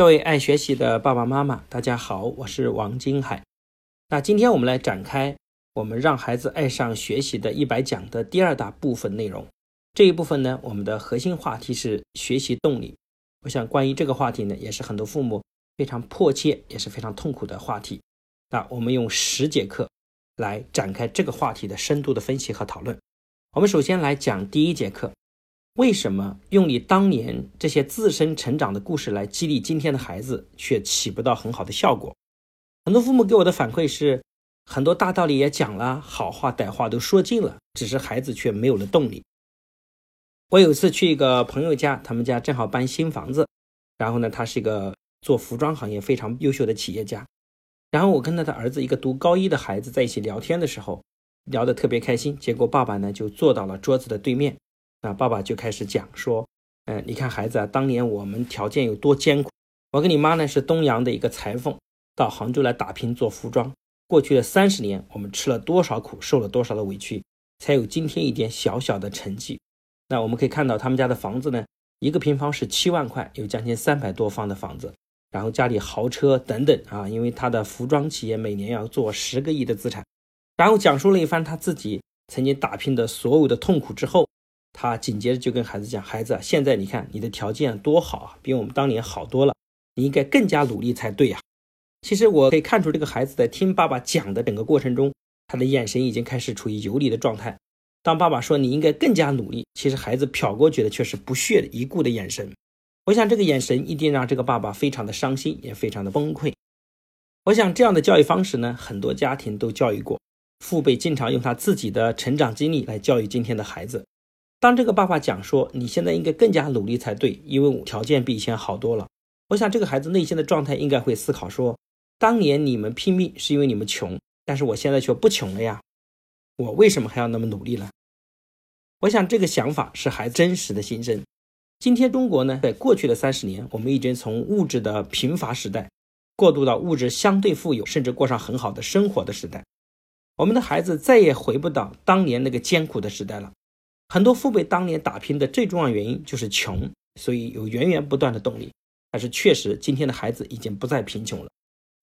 各位爱学习的爸爸妈妈，大家好，我是王金海。那今天我们来展开我们让孩子爱上学习的一百讲的第二大部分内容。这一部分呢，我们的核心话题是学习动力。我想关于这个话题呢，也是很多父母非常迫切，也是非常痛苦的话题。那我们用十节课来展开这个话题的深度的分析和讨论。我们首先来讲第一节课。为什么用你当年这些自身成长的故事来激励今天的孩子，却起不到很好的效果？很多父母给我的反馈是，很多大道理也讲了，好话歹话都说尽了，只是孩子却没有了动力。我有一次去一个朋友家，他们家正好搬新房子，然后呢，他是一个做服装行业非常优秀的企业家，然后我跟他的儿子一个读高一的孩子在一起聊天的时候，聊得特别开心，结果爸爸呢就坐到了桌子的对面。那爸爸就开始讲说，嗯，你看孩子啊，当年我们条件有多艰苦。我跟你妈呢是东阳的一个裁缝，到杭州来打拼做服装。过去的三十年，我们吃了多少苦，受了多少的委屈，才有今天一点小小的成绩。那我们可以看到他们家的房子呢，一个平方是七万块，有将近三百多方的房子，然后家里豪车等等啊，因为他的服装企业每年要做十个亿的资产。然后讲述了一番他自己曾经打拼的所有的痛苦之后。他紧接着就跟孩子讲：“孩子，现在你看你的条件多好啊，比我们当年好多了。你应该更加努力才对呀。”其实我可以看出，这个孩子在听爸爸讲的整个过程中，他的眼神已经开始处于游离的状态。当爸爸说你应该更加努力，其实孩子瞟过去的却是不屑一顾的眼神。我想这个眼神一定让这个爸爸非常的伤心，也非常的崩溃。我想这样的教育方式呢，很多家庭都教育过，父辈经常用他自己的成长经历来教育今天的孩子。当这个爸爸讲说你现在应该更加努力才对，因为条件比以前好多了。我想这个孩子内心的状态应该会思考说，当年你们拼命是因为你们穷，但是我现在却不穷了呀，我为什么还要那么努力呢？我想这个想法是孩子真实的心声。今天中国呢，在过去的三十年，我们已经从物质的贫乏时代，过渡到物质相对富有，甚至过上很好的生活的时代。我们的孩子再也回不到当年那个艰苦的时代了。很多父辈当年打拼的最重要原因就是穷，所以有源源不断的动力。但是确实，今天的孩子已经不再贫穷了，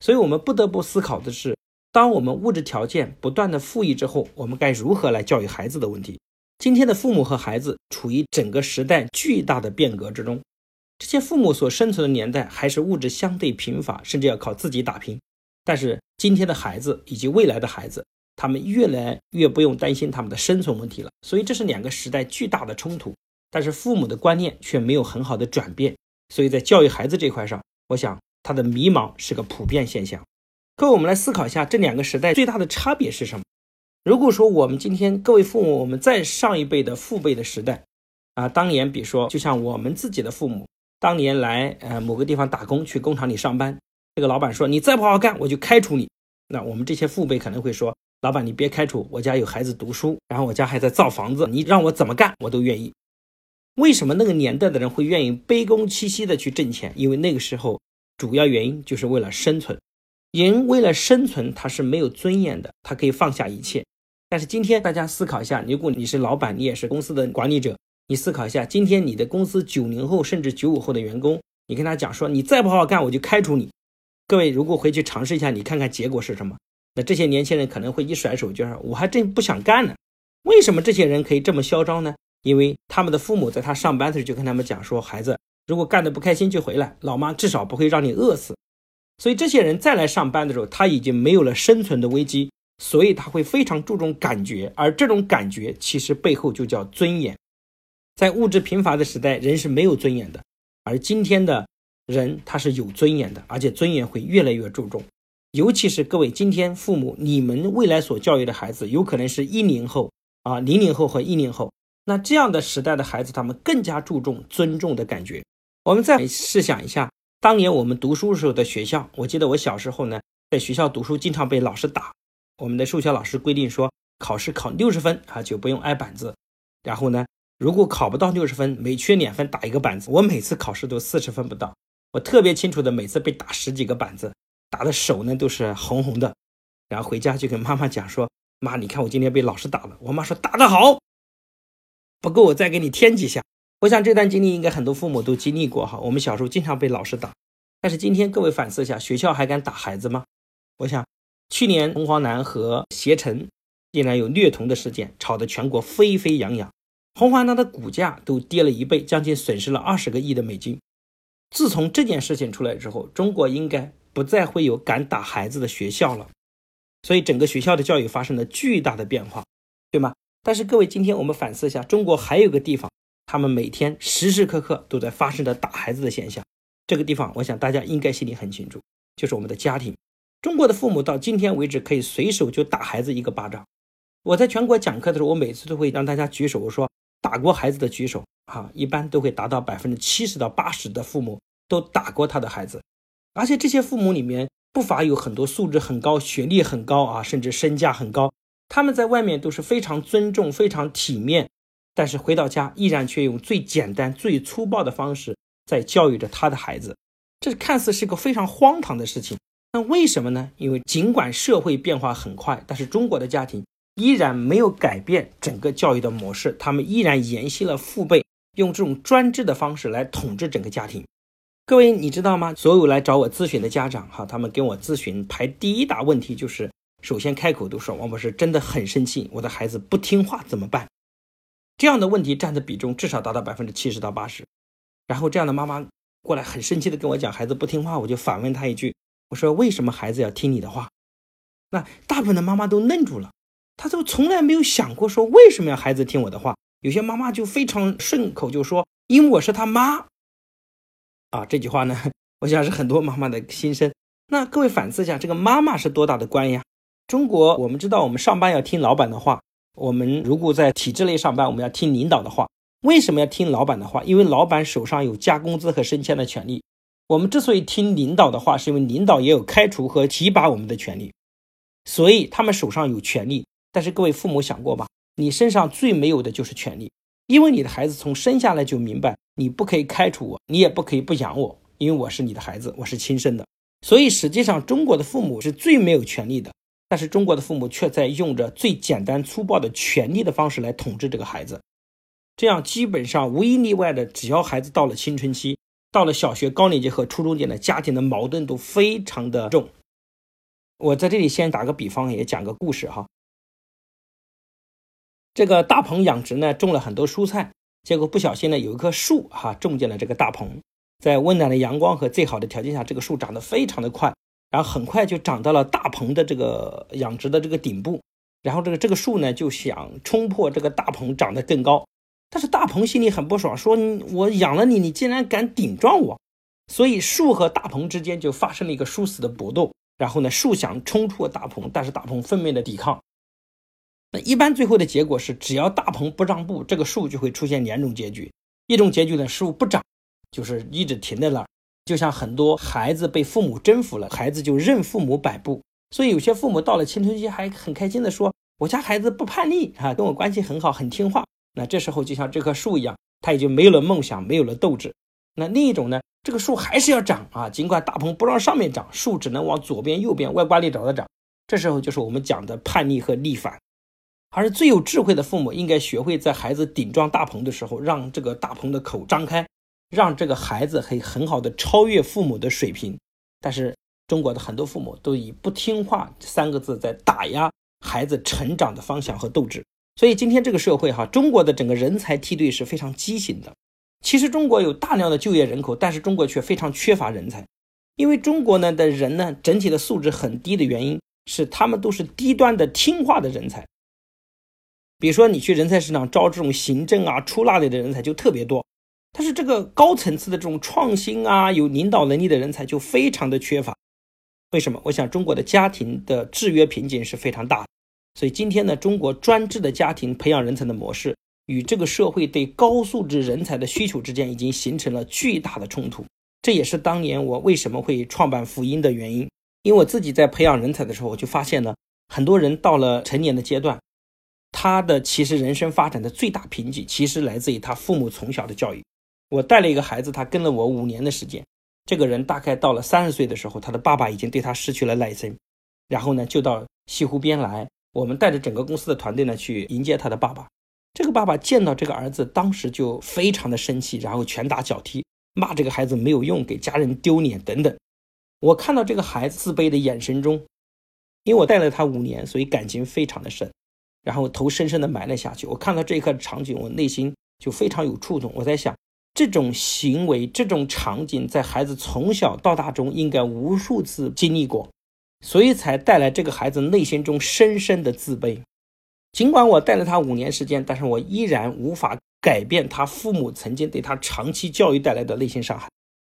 所以我们不得不思考的是，当我们物质条件不断的富裕之后，我们该如何来教育孩子的问题。今天的父母和孩子处于整个时代巨大的变革之中，这些父母所生存的年代还是物质相对贫乏，甚至要靠自己打拼。但是今天的孩子以及未来的孩子。他们越来越不用担心他们的生存问题了，所以这是两个时代巨大的冲突。但是父母的观念却没有很好的转变，所以在教育孩子这块上，我想他的迷茫是个普遍现象。各位，我们来思考一下这两个时代最大的差别是什么？如果说我们今天各位父母，我们在上一辈的父辈的时代，啊，当年比如说就像我们自己的父母，当年来呃某个地方打工，去工厂里上班，这个老板说你再不好好干，我就开除你。那我们这些父辈可能会说。老板，你别开除我家有孩子读书，然后我家还在造房子，你让我怎么干我都愿意。为什么那个年代的人会愿意卑躬屈膝的去挣钱？因为那个时候主要原因就是为了生存。人为了生存，他是没有尊严的，他可以放下一切。但是今天大家思考一下，如果你是老板，你也是公司的管理者，你思考一下，今天你的公司九零后甚至九五后的员工，你跟他讲说，你再不好好干，我就开除你。各位如果回去尝试一下，你看看结果是什么？那这些年轻人可能会一甩手，就是我还真不想干呢。为什么这些人可以这么嚣张呢？因为他们的父母在他上班的时候就跟他们讲说，孩子如果干得不开心就回来，老妈至少不会让你饿死。所以这些人再来上班的时候，他已经没有了生存的危机，所以他会非常注重感觉，而这种感觉其实背后就叫尊严。在物质贫乏的时代，人是没有尊严的，而今天的人他是有尊严的，而且尊严会越来越注重。尤其是各位今天父母，你们未来所教育的孩子，有可能是一零后啊，零零后和一零后。那这样的时代的孩子，他们更加注重尊重的感觉。我们再试想一下，当年我们读书时候的学校，我记得我小时候呢，在学校读书经常被老师打。我们的数学老师规定说，考试考六十分啊就不用挨板子。然后呢，如果考不到六十分，每缺两分打一个板子。我每次考试都四十分不到，我特别清楚的，每次被打十几个板子。打的手呢都是红红的，然后回家就跟妈妈讲说：“妈，你看我今天被老师打了。”我妈说：“打得好，不够我再给你添几下。”我想这段经历应该很多父母都经历过哈。我们小时候经常被老师打，但是今天各位反思一下，学校还敢打孩子吗？我想，去年红黄蓝和携程竟然有虐童的事件，吵得全国沸沸扬扬，红黄蓝的股价都跌了一倍，将近损失了二十个亿的美金。自从这件事情出来之后，中国应该不再会有敢打孩子的学校了，所以整个学校的教育发生了巨大的变化，对吗？但是各位，今天我们反思一下，中国还有个地方，他们每天时时刻刻都在发生着打孩子的现象。这个地方，我想大家应该心里很清楚，就是我们的家庭。中国的父母到今天为止可以随手就打孩子一个巴掌。我在全国讲课的时候，我每次都会让大家举手，我说打过孩子的举手啊，一般都会达到百分之七十到八十的父母都打过他的孩子。而且这些父母里面不乏有很多素质很高、学历很高啊，甚至身价很高。他们在外面都是非常尊重、非常体面，但是回到家依然却用最简单、最粗暴的方式。在教育着他的孩子，这看似是个非常荒唐的事情。那为什么呢？因为尽管社会变化很快，但是中国的家庭依然没有改变整个教育的模式，他们依然沿袭了父辈用这种专制的方式来统治整个家庭。各位，你知道吗？所有来找我咨询的家长，哈，他们跟我咨询排第一大问题就是，首先开口都说王博士真的很生气，我的孩子不听话怎么办？这样的问题占的比重至少达到百分之七十到八十。然后这样的妈妈过来很生气的跟我讲孩子不听话，我就反问他一句，我说为什么孩子要听你的话？那大部分的妈妈都愣住了，她都从来没有想过说为什么要孩子听我的话。有些妈妈就非常顺口就说因为我是他妈。啊，这句话呢，我想是很多妈妈的心声。那各位反思一下，这个妈妈是多大的官呀？中国我们知道，我们上班要听老板的话，我们如果在体制内上班，我们要听领导的话。为什么要听老板的话？因为老板手上有加工资和升迁的权利。我们之所以听领导的话，是因为领导也有开除和提拔我们的权利，所以他们手上有权利。但是各位父母想过吧？你身上最没有的就是权利，因为你的孩子从生下来就明白，你不可以开除我，你也不可以不养我，因为我是你的孩子，我是亲生的。所以实际上，中国的父母是最没有权利的，但是中国的父母却在用着最简单粗暴的权利的方式来统治这个孩子。这样基本上无一例外的，只要孩子到了青春期，到了小学高年级和初中阶段，家庭的矛盾都非常的重。我在这里先打个比方，也讲个故事哈。这个大棚养殖呢，种了很多蔬菜，结果不小心呢，有一棵树哈种进了这个大棚，在温暖的阳光和最好的条件下，这个树长得非常的快，然后很快就长到了大棚的这个养殖的这个顶部，然后这个这个树呢就想冲破这个大棚长得更高。但是大鹏心里很不爽，说你：“我养了你，你竟然敢顶撞我！”所以树和大鹏之间就发生了一个殊死的搏斗。然后呢，树想冲出大鹏，但是大鹏奋命的抵抗。那一般最后的结果是，只要大鹏不让步，这个树就会出现两种结局：一种结局呢，树不长，就是一直停在那儿，就像很多孩子被父母征服了，孩子就任父母摆布。所以有些父母到了青春期还很开心的说：“我家孩子不叛逆啊，跟我关系很好，很听话。”那这时候就像这棵树一样，它已经没有了梦想，没有了斗志。那另一种呢？这个树还是要长啊，尽管大棚不让上面长，树只能往左边、右边、外观里找的长。这时候就是我们讲的叛逆和逆反。而最有智慧的父母应该学会在孩子顶撞大棚的时候，让这个大棚的口张开，让这个孩子可以很好的超越父母的水平。但是中国的很多父母都以不听话三个字在打压孩子成长的方向和斗志。所以今天这个社会哈，中国的整个人才梯队是非常畸形的。其实中国有大量的就业人口，但是中国却非常缺乏人才。因为中国呢的人呢整体的素质很低的原因是，他们都是低端的听话的人才。比如说你去人才市场招这种行政啊、出纳类的人才就特别多，但是这个高层次的这种创新啊、有领导能力的人才就非常的缺乏。为什么？我想中国的家庭的制约瓶颈是非常大的。所以今天呢，中国专制的家庭培养人才的模式，与这个社会对高素质人才的需求之间，已经形成了巨大的冲突。这也是当年我为什么会创办福音的原因。因为我自己在培养人才的时候，我就发现呢很多人到了成年的阶段，他的其实人生发展的最大瓶颈，其实来自于他父母从小的教育。我带了一个孩子，他跟了我五年的时间，这个人大概到了三十岁的时候，他的爸爸已经对他失去了耐心，然后呢，就到西湖边来。我们带着整个公司的团队呢去迎接他的爸爸。这个爸爸见到这个儿子，当时就非常的生气，然后拳打脚踢。骂这个孩子没有用，给家人丢脸等等。我看到这个孩子自卑的眼神中，因为我带了他五年，所以感情非常的深，然后头深深的埋了下去。我看到这一刻的场景，我内心就非常有触动。我在想，这种行为、这种场景，在孩子从小到大中应该无数次经历过，所以才带来这个孩子内心中深深的自卑。尽管我带了他五年时间，但是我依然无法。改变他父母曾经对他长期教育带来的内心伤害，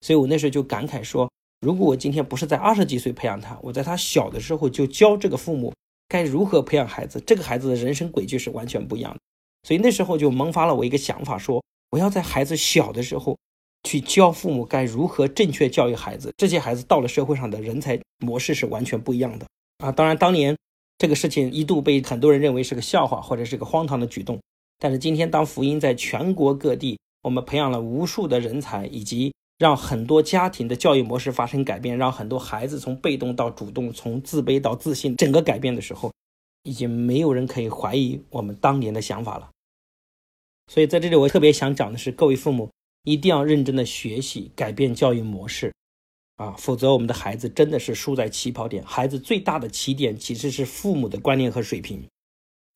所以我那时候就感慨说，如果我今天不是在二十几岁培养他，我在他小的时候就教这个父母该如何培养孩子，这个孩子的人生轨迹是完全不一样的。所以那时候就萌发了我一个想法，说我要在孩子小的时候去教父母该如何正确教育孩子，这些孩子到了社会上的人才模式是完全不一样的啊！当然，当年这个事情一度被很多人认为是个笑话或者是个荒唐的举动。但是今天，当福音在全国各地，我们培养了无数的人才，以及让很多家庭的教育模式发生改变，让很多孩子从被动到主动，从自卑到自信，整个改变的时候，已经没有人可以怀疑我们当年的想法了。所以在这里，我特别想讲的是，各位父母一定要认真的学习，改变教育模式，啊，否则我们的孩子真的是输在起跑点。孩子最大的起点其实是父母的观念和水平。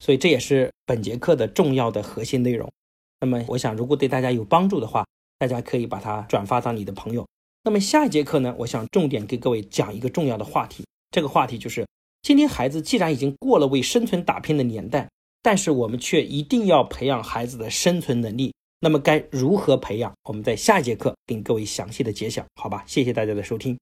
所以这也是本节课的重要的核心内容。那么，我想如果对大家有帮助的话，大家可以把它转发到你的朋友。那么下一节课呢，我想重点给各位讲一个重要的话题。这个话题就是：今天孩子既然已经过了为生存打拼的年代，但是我们却一定要培养孩子的生存能力。那么该如何培养？我们在下一节课给各位详细的揭晓，好吧？谢谢大家的收听。